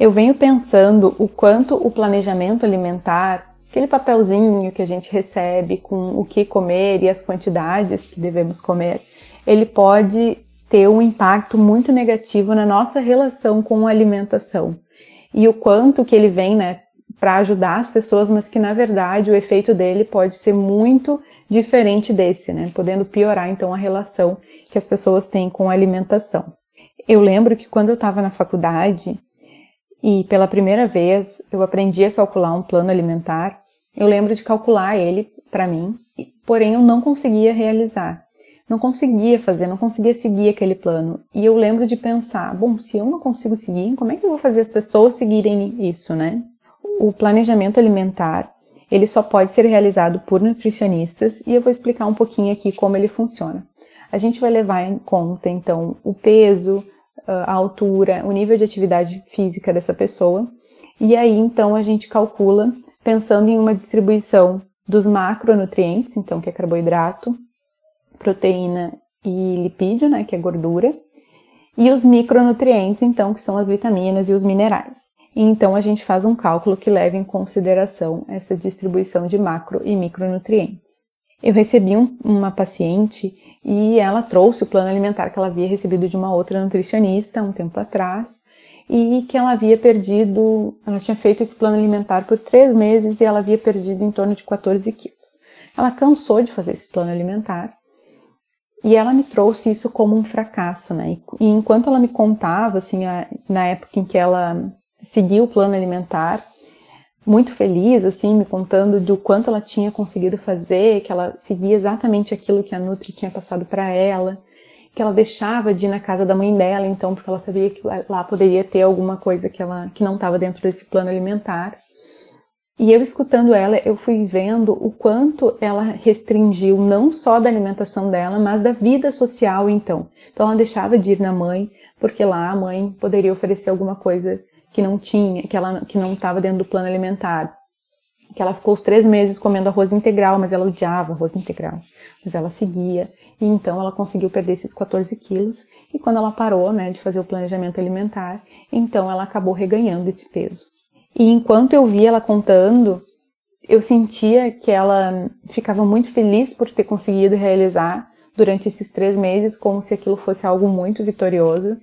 Eu venho pensando o quanto o planejamento alimentar, aquele papelzinho que a gente recebe com o que comer e as quantidades que devemos comer, ele pode ter um impacto muito negativo na nossa relação com a alimentação. E o quanto que ele vem, né, para ajudar as pessoas, mas que na verdade o efeito dele pode ser muito diferente desse, né, podendo piorar então a relação que as pessoas têm com a alimentação. Eu lembro que quando eu estava na faculdade, e pela primeira vez eu aprendi a calcular um plano alimentar. Eu lembro de calcular ele para mim, porém eu não conseguia realizar. Não conseguia fazer, não conseguia seguir aquele plano. E eu lembro de pensar, bom, se eu não consigo seguir, como é que eu vou fazer as pessoas seguirem isso, né? O planejamento alimentar, ele só pode ser realizado por nutricionistas e eu vou explicar um pouquinho aqui como ele funciona. A gente vai levar em conta então o peso, a altura, o nível de atividade física dessa pessoa. E aí, então, a gente calcula pensando em uma distribuição dos macronutrientes, então, que é carboidrato, proteína e lipídio, né, que é gordura, e os micronutrientes, então, que são as vitaminas e os minerais. E então a gente faz um cálculo que leva em consideração essa distribuição de macro e micronutrientes. Eu recebi um, uma paciente e ela trouxe o plano alimentar que ela havia recebido de uma outra nutricionista um tempo atrás e que ela havia perdido, ela tinha feito esse plano alimentar por três meses e ela havia perdido em torno de 14 quilos. Ela cansou de fazer esse plano alimentar e ela me trouxe isso como um fracasso, né? E enquanto ela me contava, assim, a, na época em que ela seguiu o plano alimentar, muito feliz, assim, me contando do quanto ela tinha conseguido fazer, que ela seguia exatamente aquilo que a Nutri tinha passado para ela, que ela deixava de ir na casa da mãe dela, então, porque ela sabia que lá poderia ter alguma coisa que ela que não estava dentro desse plano alimentar. E eu escutando ela, eu fui vendo o quanto ela restringiu não só da alimentação dela, mas da vida social, então. Então ela deixava de ir na mãe, porque lá a mãe poderia oferecer alguma coisa que não tinha, que ela que não estava dentro do plano alimentar. Que ela ficou os três meses comendo arroz integral, mas ela odiava arroz integral. Mas ela seguia. E então ela conseguiu perder esses 14 quilos. E quando ela parou, né, de fazer o planejamento alimentar, então ela acabou reganhando esse peso. E enquanto eu via ela contando, eu sentia que ela ficava muito feliz por ter conseguido realizar durante esses três meses, como se aquilo fosse algo muito vitorioso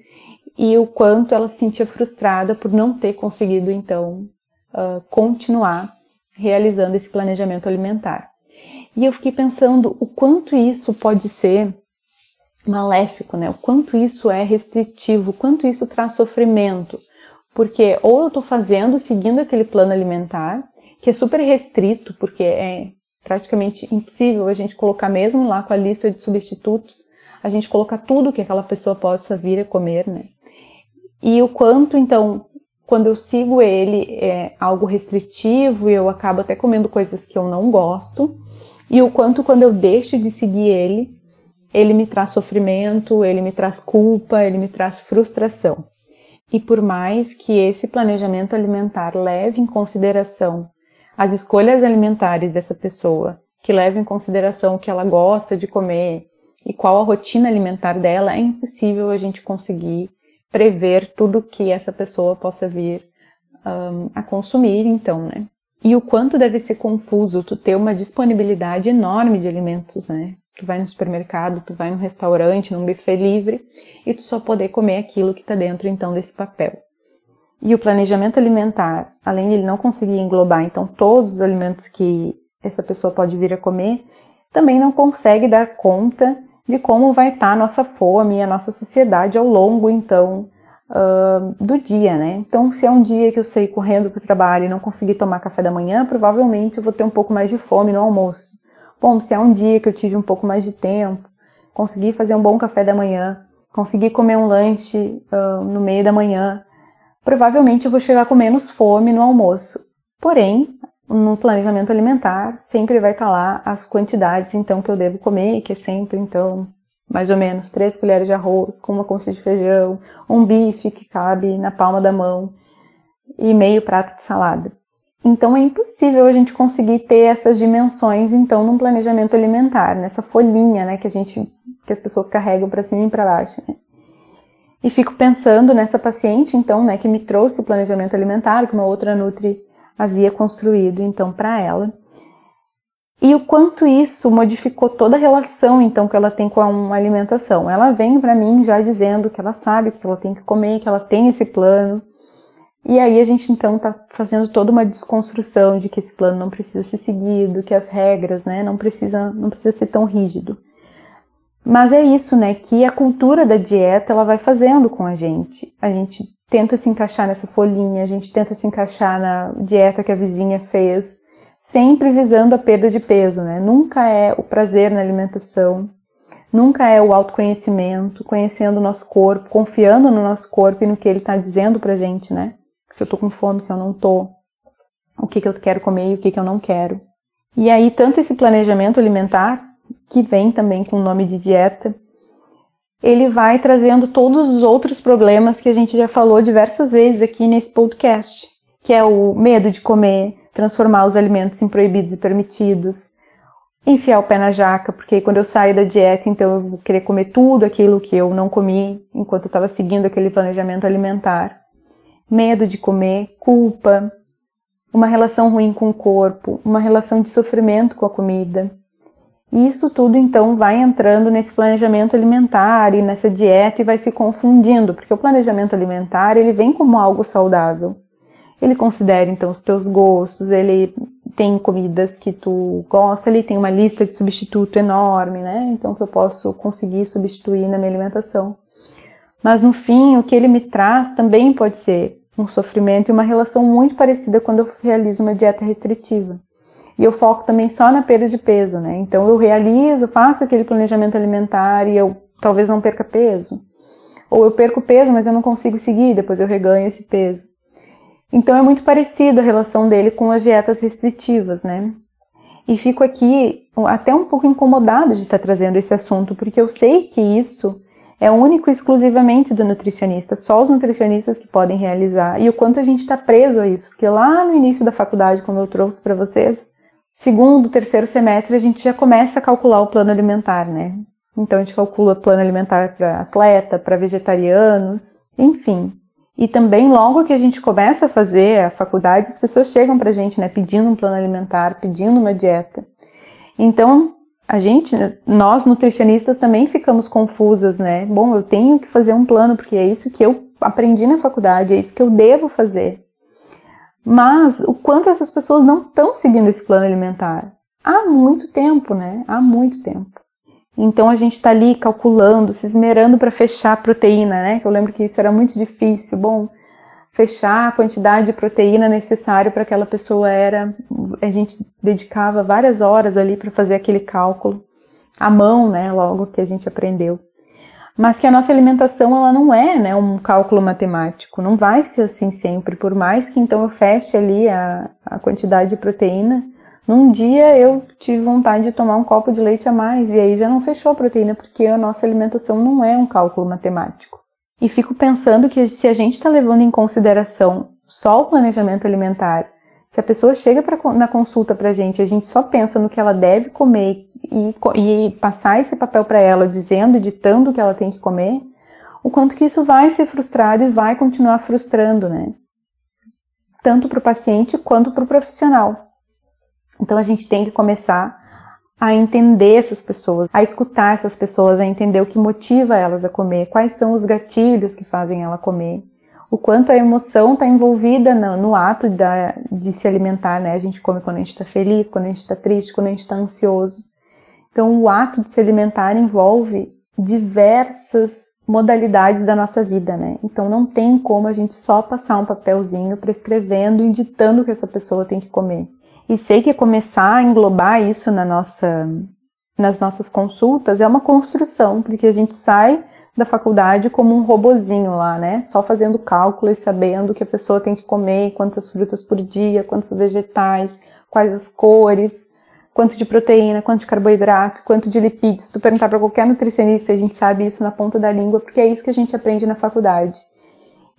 e o quanto ela se sentia frustrada por não ter conseguido, então, uh, continuar realizando esse planejamento alimentar. E eu fiquei pensando o quanto isso pode ser maléfico, né? O quanto isso é restritivo, o quanto isso traz sofrimento. Porque ou eu estou fazendo, seguindo aquele plano alimentar, que é super restrito, porque é praticamente impossível a gente colocar mesmo lá com a lista de substitutos, a gente colocar tudo que aquela pessoa possa vir a comer, né? E o quanto, então, quando eu sigo ele é algo restritivo e eu acabo até comendo coisas que eu não gosto, e o quanto quando eu deixo de seguir ele, ele me traz sofrimento, ele me traz culpa, ele me traz frustração. E por mais que esse planejamento alimentar leve em consideração as escolhas alimentares dessa pessoa, que leve em consideração o que ela gosta de comer e qual a rotina alimentar dela, é impossível a gente conseguir prever tudo que essa pessoa possa vir um, a consumir, então, né? E o quanto deve ser confuso tu ter uma disponibilidade enorme de alimentos, né? Tu vai no supermercado, tu vai num restaurante, num buffet livre, e tu só poder comer aquilo que está dentro, então, desse papel. E o planejamento alimentar, além de ele não conseguir englobar, então, todos os alimentos que essa pessoa pode vir a comer, também não consegue dar conta de como vai estar tá a nossa fome e a nossa sociedade ao longo, então, uh, do dia, né? Então, se é um dia que eu sair correndo para o trabalho e não conseguir tomar café da manhã, provavelmente eu vou ter um pouco mais de fome no almoço. Bom, se é um dia que eu tive um pouco mais de tempo, consegui fazer um bom café da manhã, consegui comer um lanche uh, no meio da manhã, provavelmente eu vou chegar com menos fome no almoço. Porém, no planejamento alimentar sempre vai estar lá as quantidades então que eu devo comer, que é sempre então mais ou menos três colheres de arroz com uma concha de feijão, um bife que cabe na palma da mão e meio prato de salada. Então é impossível a gente conseguir ter essas dimensões então num planejamento alimentar, nessa folhinha, né, que a gente que as pessoas carregam para cima e para baixo. Né? E fico pensando nessa paciente então, né, que me trouxe o planejamento alimentar, que uma outra nutri havia construído então para ela. E o quanto isso modificou toda a relação então que ela tem com a alimentação. Ela vem para mim já dizendo que ela sabe que ela tem que comer, que ela tem esse plano. E aí a gente então está fazendo toda uma desconstrução de que esse plano não precisa ser seguido, que as regras, né, não precisa não precisa ser tão rígido. Mas é isso, né, que a cultura da dieta ela vai fazendo com a gente. A gente tenta se encaixar nessa folhinha, a gente tenta se encaixar na dieta que a vizinha fez, sempre visando a perda de peso, né? Nunca é o prazer na alimentação, nunca é o autoconhecimento, conhecendo o nosso corpo, confiando no nosso corpo e no que ele está dizendo pra gente, né? Se eu tô com fome, se eu não tô, o que, que eu quero comer e o que, que eu não quero. E aí, tanto esse planejamento alimentar, que vem também com o nome de dieta, ele vai trazendo todos os outros problemas que a gente já falou diversas vezes aqui nesse podcast, que é o medo de comer, transformar os alimentos em proibidos e permitidos, enfiar o pé na jaca, porque quando eu saio da dieta, então eu vou querer comer tudo aquilo que eu não comi enquanto eu estava seguindo aquele planejamento alimentar. Medo de comer, culpa, uma relação ruim com o corpo, uma relação de sofrimento com a comida, isso tudo então vai entrando nesse planejamento alimentar e nessa dieta e vai se confundindo, porque o planejamento alimentar ele vem como algo saudável. Ele considera então os teus gostos, ele tem comidas que tu gosta, ele tem uma lista de substituto enorme, né? Então que eu posso conseguir substituir na minha alimentação. Mas no fim, o que ele me traz também pode ser um sofrimento e uma relação muito parecida quando eu realizo uma dieta restritiva. E eu foco também só na perda de peso, né? Então eu realizo, faço aquele planejamento alimentar e eu talvez não perca peso. Ou eu perco peso, mas eu não consigo seguir, depois eu reganho esse peso. Então é muito parecido a relação dele com as dietas restritivas, né? E fico aqui até um pouco incomodado de estar trazendo esse assunto, porque eu sei que isso é único e exclusivamente do nutricionista, só os nutricionistas que podem realizar. E o quanto a gente está preso a isso, porque lá no início da faculdade, como eu trouxe para vocês, segundo, terceiro semestre, a gente já começa a calcular o plano alimentar, né? Então a gente calcula plano alimentar para atleta, para vegetarianos, enfim. E também logo que a gente começa a fazer a faculdade, as pessoas chegam para a gente, né, pedindo um plano alimentar, pedindo uma dieta. Então a gente, nós nutricionistas também ficamos confusas, né? Bom, eu tenho que fazer um plano porque é isso que eu aprendi na faculdade, é isso que eu devo fazer. Mas o quanto essas pessoas não estão seguindo esse plano alimentar? Há muito tempo, né? Há muito tempo. Então a gente está ali calculando, se esmerando para fechar a proteína, né? Eu lembro que isso era muito difícil. Bom, fechar a quantidade de proteína necessária para aquela pessoa era. A gente dedicava várias horas ali para fazer aquele cálculo, à mão, né? Logo que a gente aprendeu mas que a nossa alimentação ela não é né, um cálculo matemático, não vai ser assim sempre, por mais que então eu feche ali a, a quantidade de proteína, num dia eu tive vontade de tomar um copo de leite a mais e aí já não fechou a proteína porque a nossa alimentação não é um cálculo matemático. E fico pensando que se a gente está levando em consideração só o planejamento alimentar, se a pessoa chega pra, na consulta para a gente, a gente só pensa no que ela deve comer e, e passar esse papel para ela, dizendo, ditando o que ela tem que comer, o quanto que isso vai ser frustrado e vai continuar frustrando, né? Tanto para o paciente quanto para o profissional. Então a gente tem que começar a entender essas pessoas, a escutar essas pessoas, a entender o que motiva elas a comer, quais são os gatilhos que fazem ela comer, o quanto a emoção está envolvida no, no ato da, de se alimentar, né? A gente come quando a gente está feliz, quando a gente está triste, quando a gente está ansioso. Então, o ato de se alimentar envolve diversas modalidades da nossa vida, né? Então, não tem como a gente só passar um papelzinho prescrevendo e ditando o que essa pessoa tem que comer. E sei que começar a englobar isso na nossa, nas nossas consultas é uma construção, porque a gente sai da faculdade como um robozinho lá, né? Só fazendo cálculos, sabendo que a pessoa tem que comer quantas frutas por dia, quantos vegetais, quais as cores, quanto de proteína, quanto de carboidrato, quanto de lipídios. Se tu perguntar para qualquer nutricionista, a gente sabe isso na ponta da língua, porque é isso que a gente aprende na faculdade.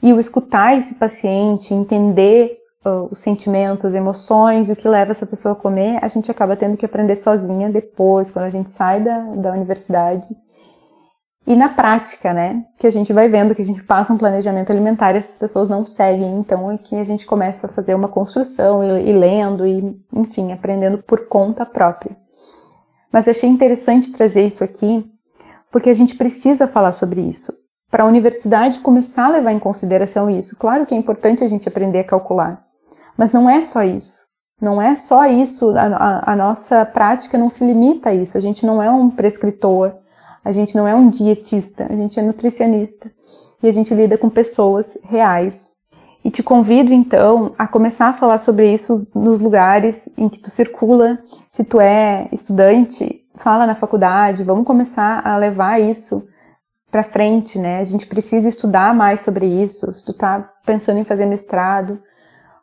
E o escutar esse paciente, entender uh, os sentimentos, as emoções, o que leva essa pessoa a comer, a gente acaba tendo que aprender sozinha depois, quando a gente sai da, da universidade e na prática, né, que a gente vai vendo que a gente passa um planejamento alimentar e essas pessoas não seguem, então aqui a gente começa a fazer uma construção e, e lendo e, enfim, aprendendo por conta própria. Mas achei interessante trazer isso aqui, porque a gente precisa falar sobre isso. Para a universidade começar a levar em consideração isso. Claro que é importante a gente aprender a calcular, mas não é só isso. Não é só isso, a, a, a nossa prática não se limita a isso. A gente não é um prescritor, a gente não é um dietista, a gente é nutricionista e a gente lida com pessoas reais. E te convido então a começar a falar sobre isso nos lugares em que tu circula. Se tu é estudante, fala na faculdade, vamos começar a levar isso para frente, né? A gente precisa estudar mais sobre isso. Se tu tá pensando em fazer mestrado,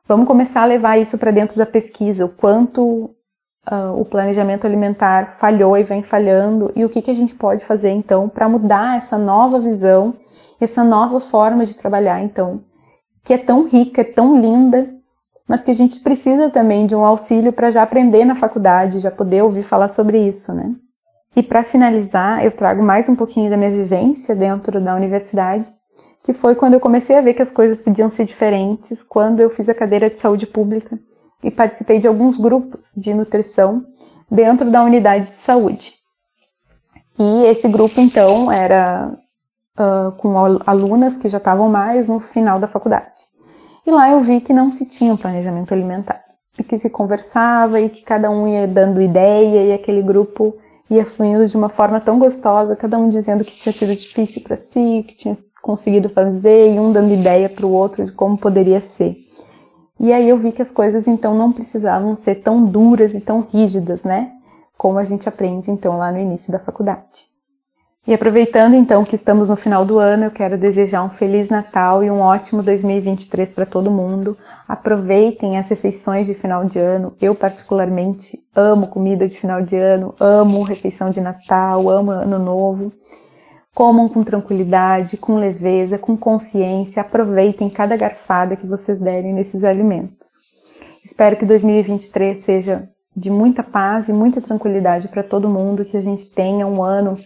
vamos começar a levar isso para dentro da pesquisa, o quanto uh, o planejamento alimentar falhou e vem falhando e o que, que a gente pode fazer então para mudar essa nova visão, essa nova forma de trabalhar então, que é tão rica, é tão linda, mas que a gente precisa também de um auxílio para já aprender na faculdade, já poder ouvir falar sobre isso, né? E para finalizar, eu trago mais um pouquinho da minha vivência dentro da universidade, que foi quando eu comecei a ver que as coisas podiam ser diferentes, quando eu fiz a cadeira de saúde pública e participei de alguns grupos de nutrição dentro da unidade de saúde. E esse grupo, então, era uh, com alunas que já estavam mais no final da faculdade. E lá eu vi que não se tinha um planejamento alimentar, e que se conversava e que cada um ia dando ideia e aquele grupo ia fluindo de uma forma tão gostosa, cada um dizendo que tinha sido difícil para si, que tinha conseguido fazer e um dando ideia para o outro de como poderia ser. E aí eu vi que as coisas então não precisavam ser tão duras e tão rígidas, né? Como a gente aprende então lá no início da faculdade. E aproveitando então que estamos no final do ano, eu quero desejar um feliz Natal e um ótimo 2023 para todo mundo. Aproveitem as refeições de final de ano. Eu particularmente amo comida de final de ano, amo refeição de Natal, amo Ano Novo. Comam com tranquilidade, com leveza, com consciência, aproveitem cada garfada que vocês derem nesses alimentos. Espero que 2023 seja de muita paz e muita tranquilidade para todo mundo, que a gente tenha um ano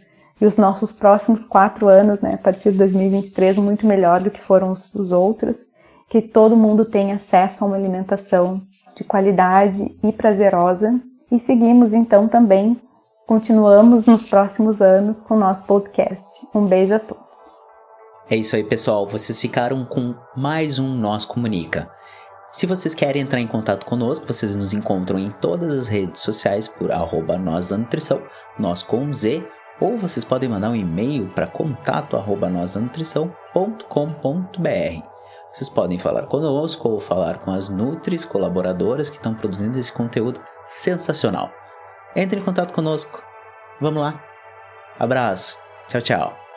e os nossos próximos quatro anos, né, a partir de 2023, muito melhor do que foram os, os outros, que todo mundo tenha acesso a uma alimentação de qualidade e prazerosa. E seguimos então também Continuamos nos próximos anos com o nosso podcast. Um beijo a todos. É isso aí, pessoal. Vocês ficaram com mais um Nós Comunica. Se vocês querem entrar em contato conosco, vocês nos encontram em todas as redes sociais por arroba nós da nutrição, nós com Z, ou vocês podem mandar um e-mail para contato arroba nós da nutrição.com.br. Vocês podem falar conosco ou falar com as Nutris colaboradoras que estão produzindo esse conteúdo sensacional. Entre em contato conosco. Vamos lá. Abraço. Tchau, tchau.